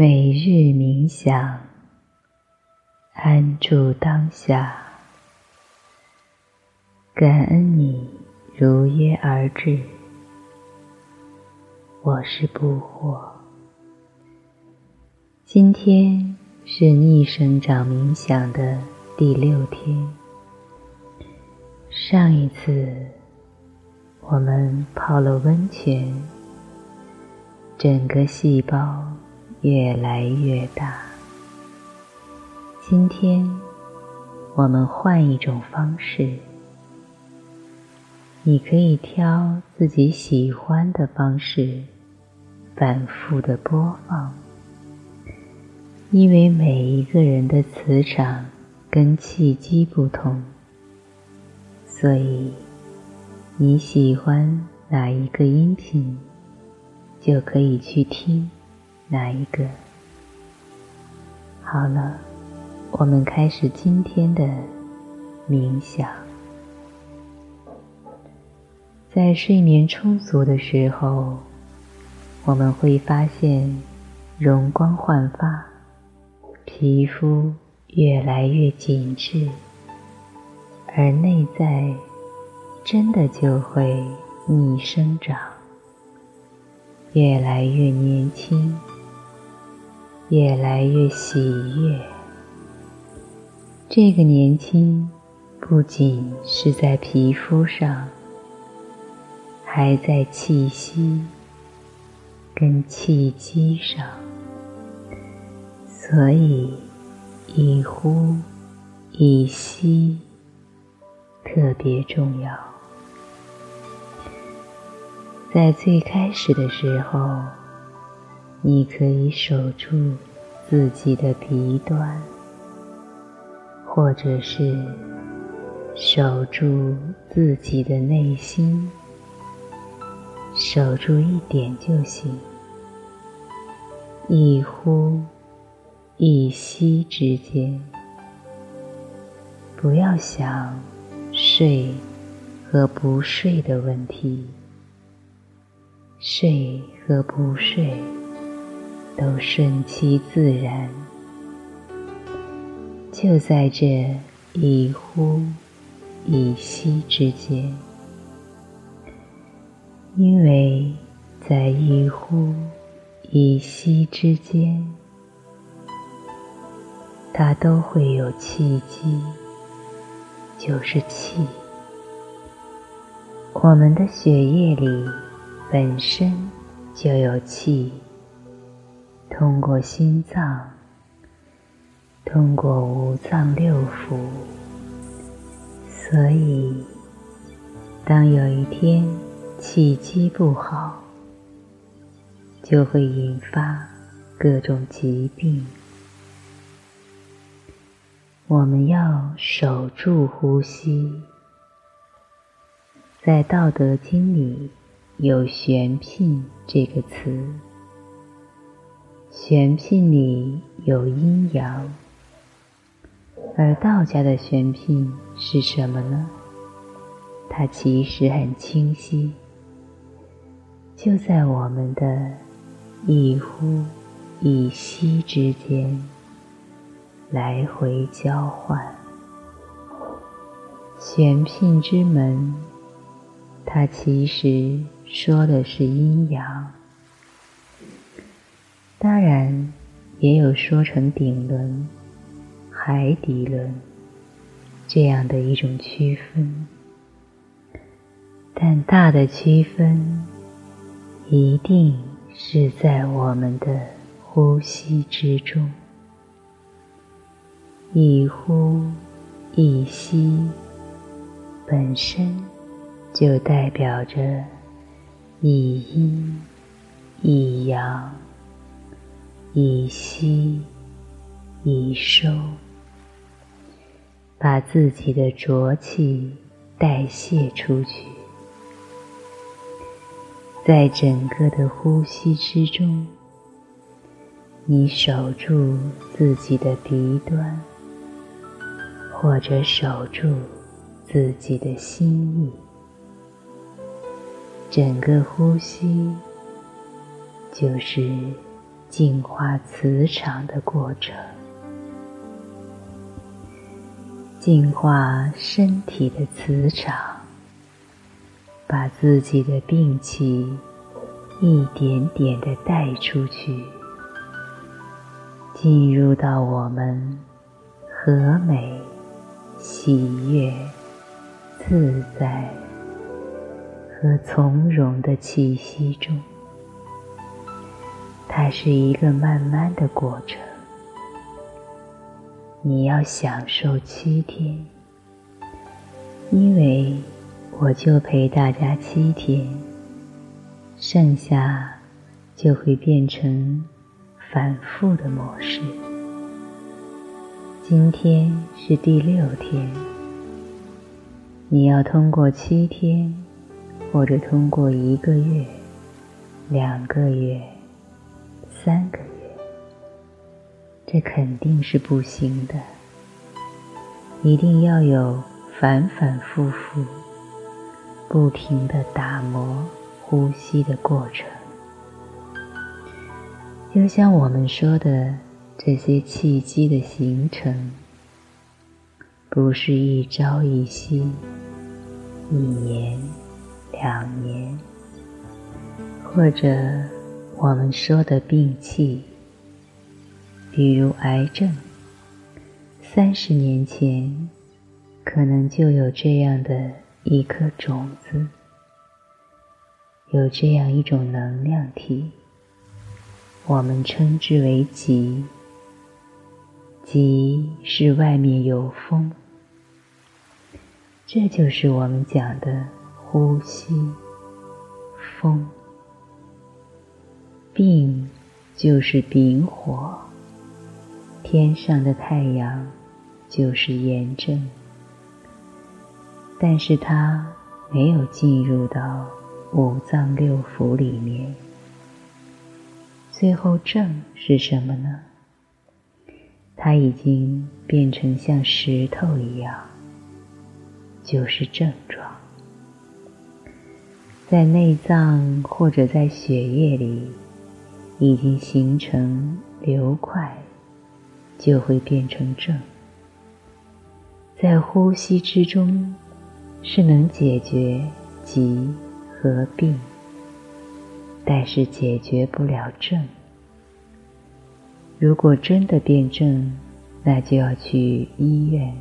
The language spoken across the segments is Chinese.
每日冥想，安住当下，感恩你如约而至。我是不惑。今天是逆生长冥想的第六天。上一次我们泡了温泉，整个细胞。越来越大。今天我们换一种方式，你可以挑自己喜欢的方式，反复的播放。因为每一个人的磁场跟气机不同，所以你喜欢哪一个音频，就可以去听。哪一个？好了，我们开始今天的冥想。在睡眠充足的时候，我们会发现容光焕发，皮肤越来越紧致，而内在真的就会逆生长，越来越年轻。越来越喜悦。这个年轻不仅是在皮肤上，还在气息跟气机上，所以一呼一吸特别重要。在最开始的时候。你可以守住自己的鼻端，或者是守住自己的内心，守住一点就行。一呼一吸之间，不要想睡和不睡的问题，睡和不睡。都顺其自然，就在这一呼一吸之间，因为在一呼一吸之间，它都会有气机，就是气。我们的血液里本身就有气。通过心脏，通过五脏六腑，所以当有一天气机不好，就会引发各种疾病。我们要守住呼吸，在《道德经》里有“玄牝”这个词。玄牝里有阴阳，而道家的玄牝是什么呢？它其实很清晰，就在我们的一呼一吸之间来回交换。玄牝之门，它其实说的是阴阳。当然，也有说成顶轮、海底轮这样的一种区分，但大的区分一定是在我们的呼吸之中，一呼一吸本身就代表着一阴一阳。以吸，以收，把自己的浊气代谢出去。在整个的呼吸之中，你守住自己的鼻端，或者守住自己的心意，整个呼吸就是。净化磁场的过程，净化身体的磁场，把自己的病气一点点的带出去，进入到我们和美、喜悦、自在和从容的气息中。它是一个慢慢的过程，你要享受七天，因为我就陪大家七天，剩下就会变成反复的模式。今天是第六天，你要通过七天，或者通过一个月、两个月。三个月，这肯定是不行的。一定要有反反复复、不停的打磨呼吸的过程。就像我们说的，这些契机的形成，不是一朝一夕、一年、两年，或者。我们说的病气，比如癌症，三十年前可能就有这样的一颗种子，有这样一种能量体，我们称之为疾。疾是外面有风，这就是我们讲的呼吸风。病就是丙火，天上的太阳就是炎症，但是它没有进入到五脏六腑里面。最后症是什么呢？它已经变成像石头一样，就是症状，在内脏或者在血液里。已经形成流块，就会变成症。在呼吸之中，是能解决疾和病，但是解决不了症。如果真的变症，那就要去医院。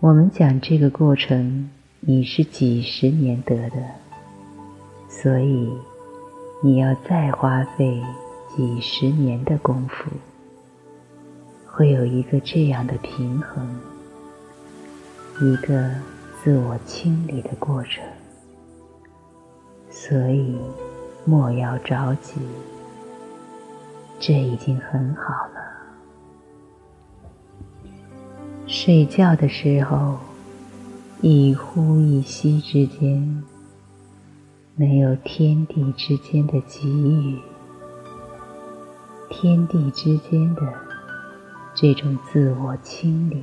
我们讲这个过程，你是几十年得的，所以。你要再花费几十年的功夫，会有一个这样的平衡，一个自我清理的过程。所以莫要着急，这已经很好了。睡觉的时候，一呼一吸之间。没有天地之间的给予，天地之间的这种自我清理，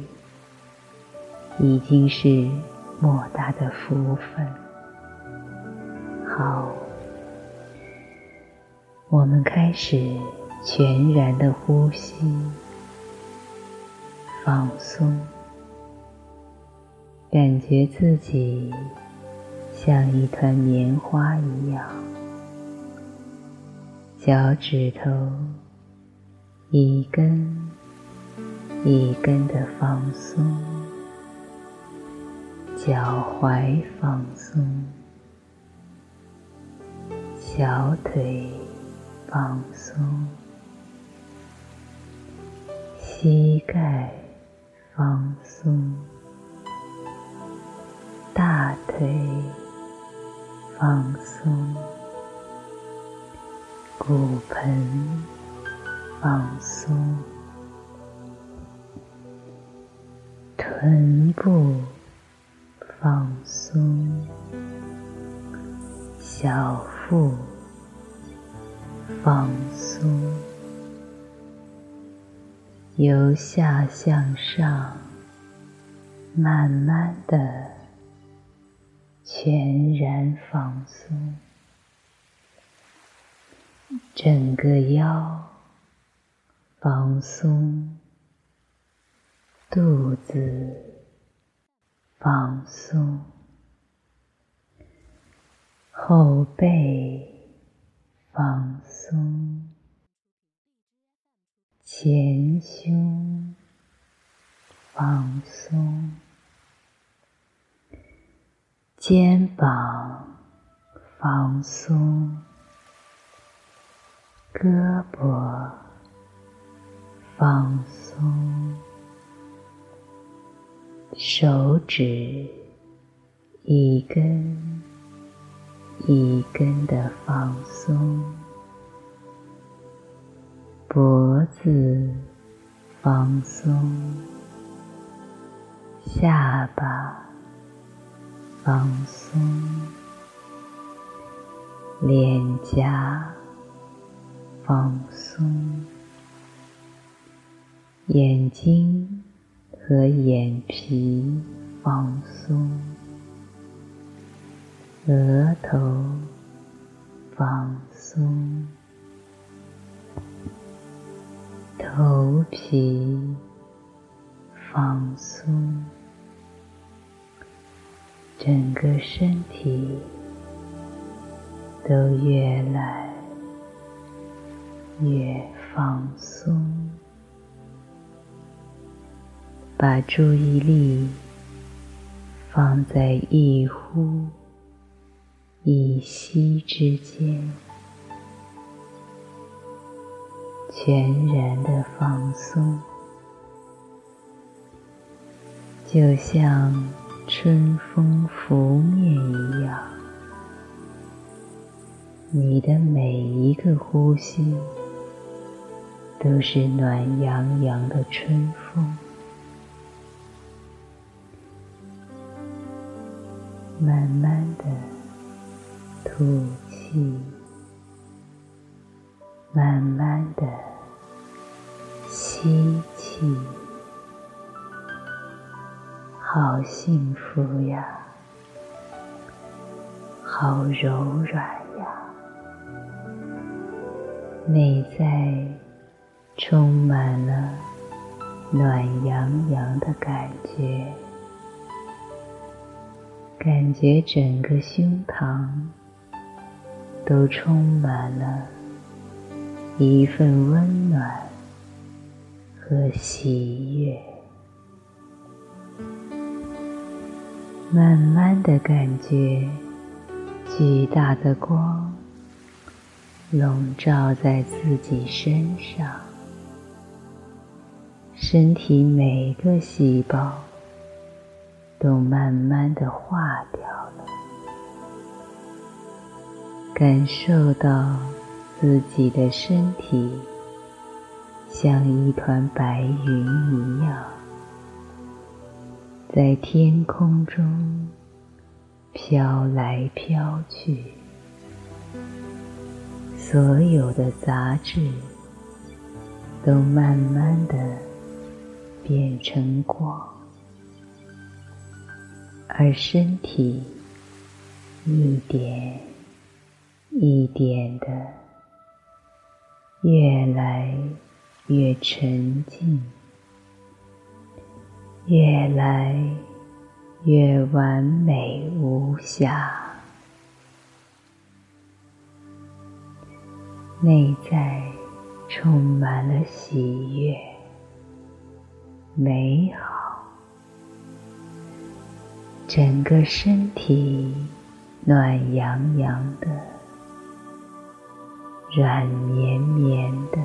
已经是莫大的福分。好，我们开始全然的呼吸，放松，感觉自己。像一团棉花一样，脚趾头一根一根的放松，脚踝放松，小腿放松，膝盖放松，大腿。放松，骨盆放松，臀部放松，小腹放松，由下向上，慢慢的。全然放松，整个腰放松，肚子放松，后背放松，前胸放松，肩膀放松。胳膊放松，手指一根一根的放松，脖子放松，下巴放松，脸颊。放松，眼睛和眼皮放松，额头放松，头皮放松，整个身体都越来。越放松，把注意力放在一呼一吸之间，全然的放松，就像春风拂面一样，你的每一个呼吸。都是暖洋洋的春风，慢慢的吐气，慢慢的吸气，好幸福呀，好柔软呀，内在。充满了暖洋洋的感觉，感觉整个胸膛都充满了一份温暖和喜悦。慢慢的感觉巨大的光笼罩在自己身上。身体每个细胞都慢慢的化掉了，感受到自己的身体像一团白云一样，在天空中飘来飘去，所有的杂质都慢慢的。变成光，而身体一点一点的越来越沉静，越来越完美无瑕，内在充满了喜悦。美好，整个身体暖洋洋的，软绵绵的，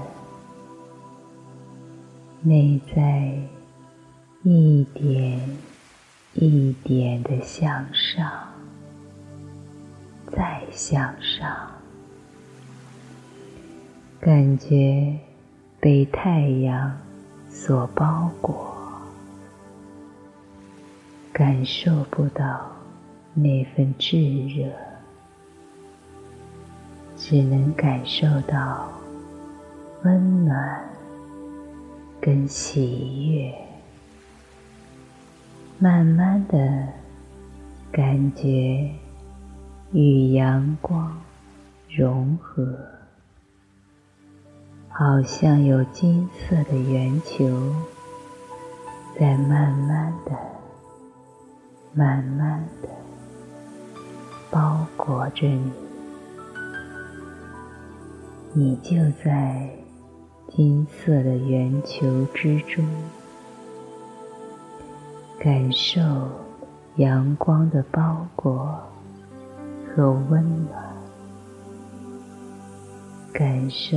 内在一点一点的向上，再向上，感觉被太阳。所包裹，感受不到那份炙热，只能感受到温暖跟喜悦。慢慢的感觉与阳光融合，好像有金色的圆球在慢慢的、慢慢的包裹着你，你就在金色的圆球之中，感受阳光的包裹和温暖。感受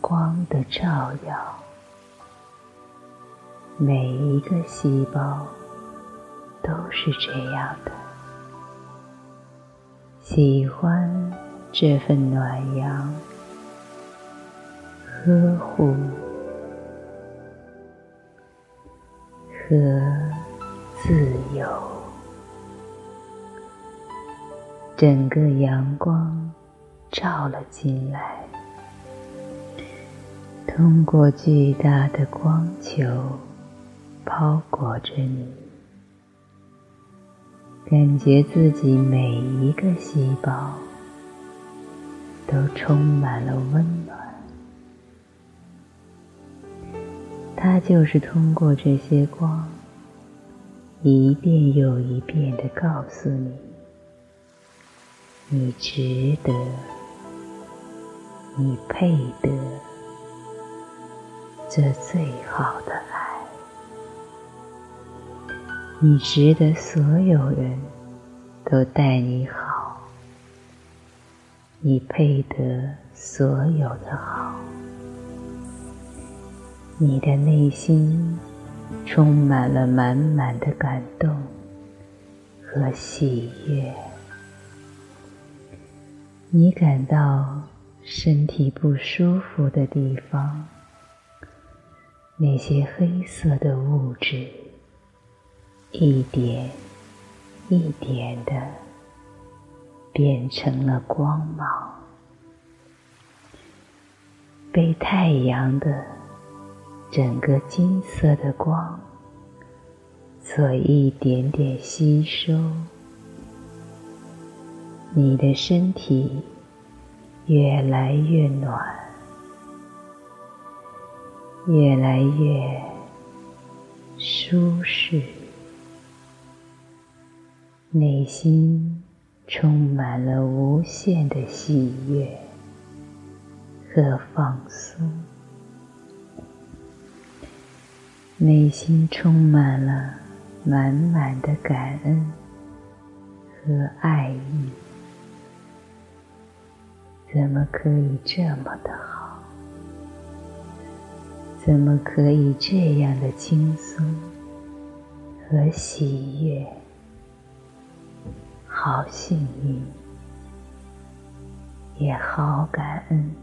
光的照耀，每一个细胞都是这样的。喜欢这份暖阳、呵护和自由，整个阳光。照了进来，通过巨大的光球包裹着你，感觉自己每一个细胞都充满了温暖。它就是通过这些光，一遍又一遍的告诉你，你值得。你配得这最好的爱，你值得所有人都待你好，你配得所有的好，你的内心充满了满满的感动和喜悦，你感到。身体不舒服的地方，那些黑色的物质，一点一点的变成了光芒，被太阳的整个金色的光做一点点吸收，你的身体。越来越暖，越来越舒适，内心充满了无限的喜悦和放松，内心充满了满满的感恩和爱意。怎么可以这么的好？怎么可以这样的轻松和喜悦？好幸运，也好感恩，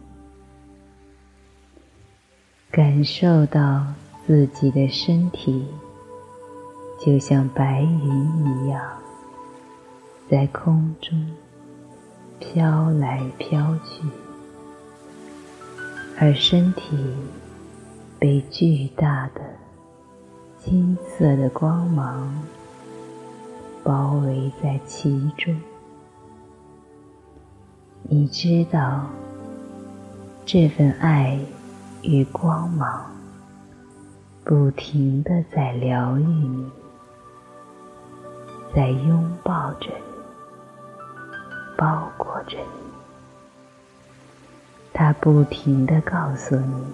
感受到自己的身体就像白云一样，在空中。飘来飘去，而身体被巨大的金色的光芒包围在其中。你知道，这份爱与光芒不停的在疗愈你，在拥抱着你。包裹着你，它不停的告诉你，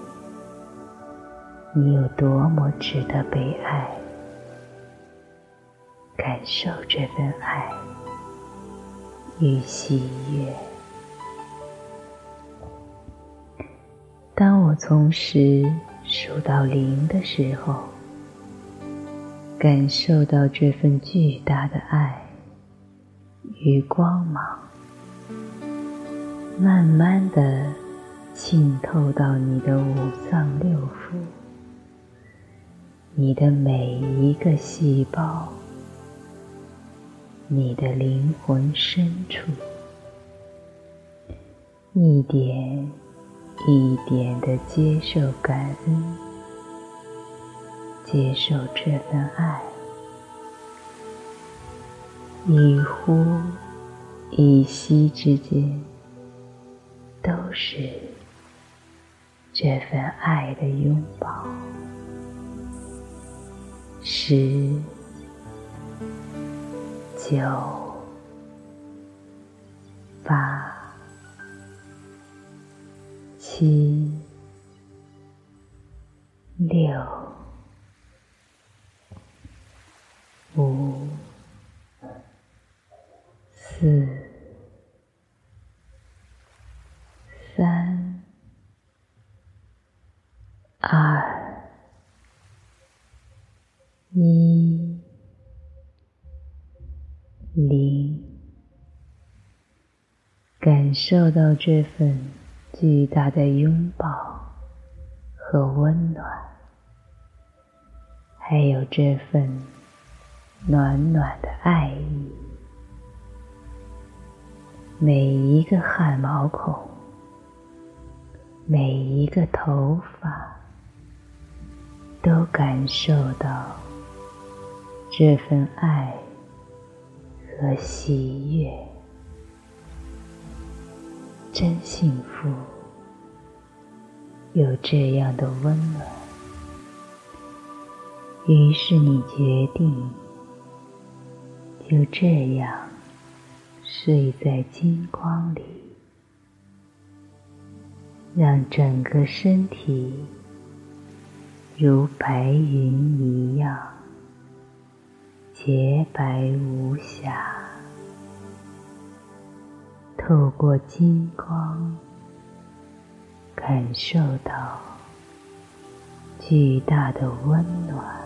你有多么值得被爱。感受这份爱与喜悦。当我从十数到零的时候，感受到这份巨大的爱与光芒。慢慢的浸透到你的五脏六腑，你的每一个细胞，你的灵魂深处，一点一点的接受感恩，接受这份爱，一呼一吸之间。都是这份爱的拥抱。十、九、八、七、六、五、四、三、二、一、零，感受到这份巨大的拥抱和温暖，还有这份暖暖的爱意。每一个汗毛孔，每一个头发，都感受到这份爱和喜悦，真幸福，有这样的温暖。于是你决定，就这样。睡在金光里，让整个身体如白云一样洁白无瑕。透过金光，感受到巨大的温暖，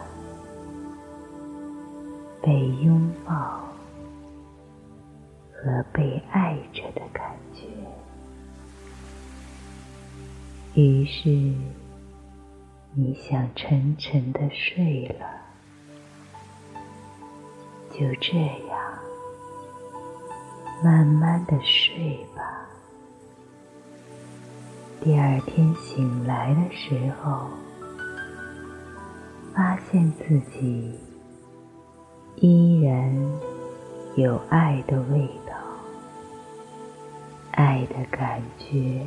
被拥抱。和被爱着的感觉，于是你想沉沉的睡了，就这样慢慢的睡吧。第二天醒来的时候，发现自己依然有爱的味道。爱的感觉，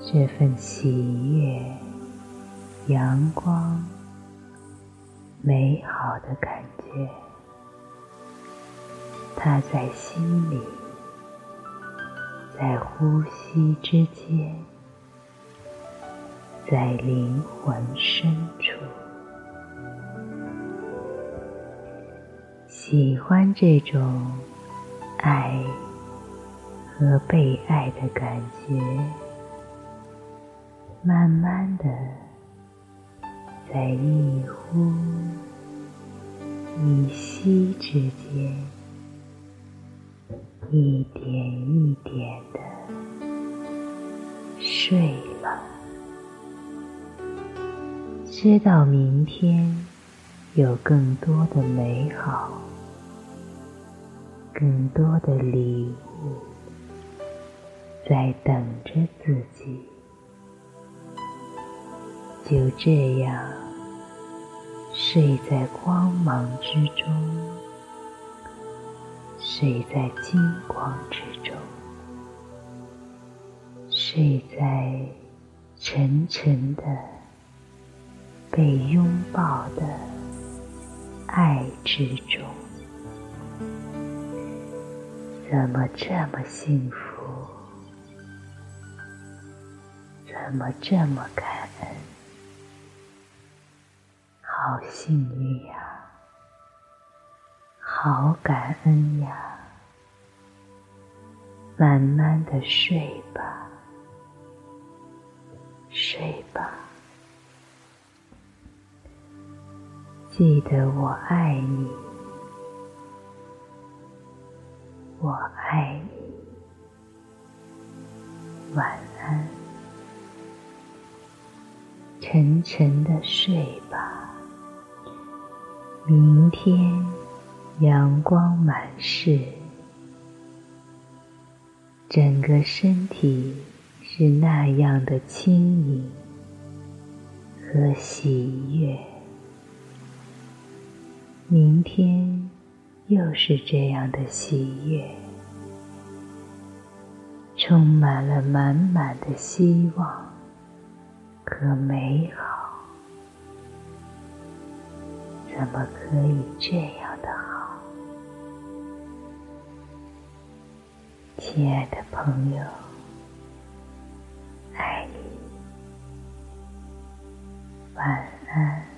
这份喜悦、阳光、美好的感觉，它在心里，在呼吸之间，在灵魂深处，喜欢这种爱。和被爱的感觉，慢慢的在一呼一吸之间，一点一点的睡了。知道明天有更多的美好，更多的礼物。在等着自己，就这样睡在光芒之中，睡在金光之中，睡在沉沉的被拥抱的爱之中，怎么这么幸福？怎么这么感恩？好幸运呀！好感恩呀！慢慢的睡吧，睡吧。记得我爱你，我爱你。晚安。沉沉的睡吧，明天阳光满室，整个身体是那样的轻盈和喜悦。明天又是这样的喜悦，充满了满满的希望和美好，怎么可以这样？亲爱的朋友爱你。晚安。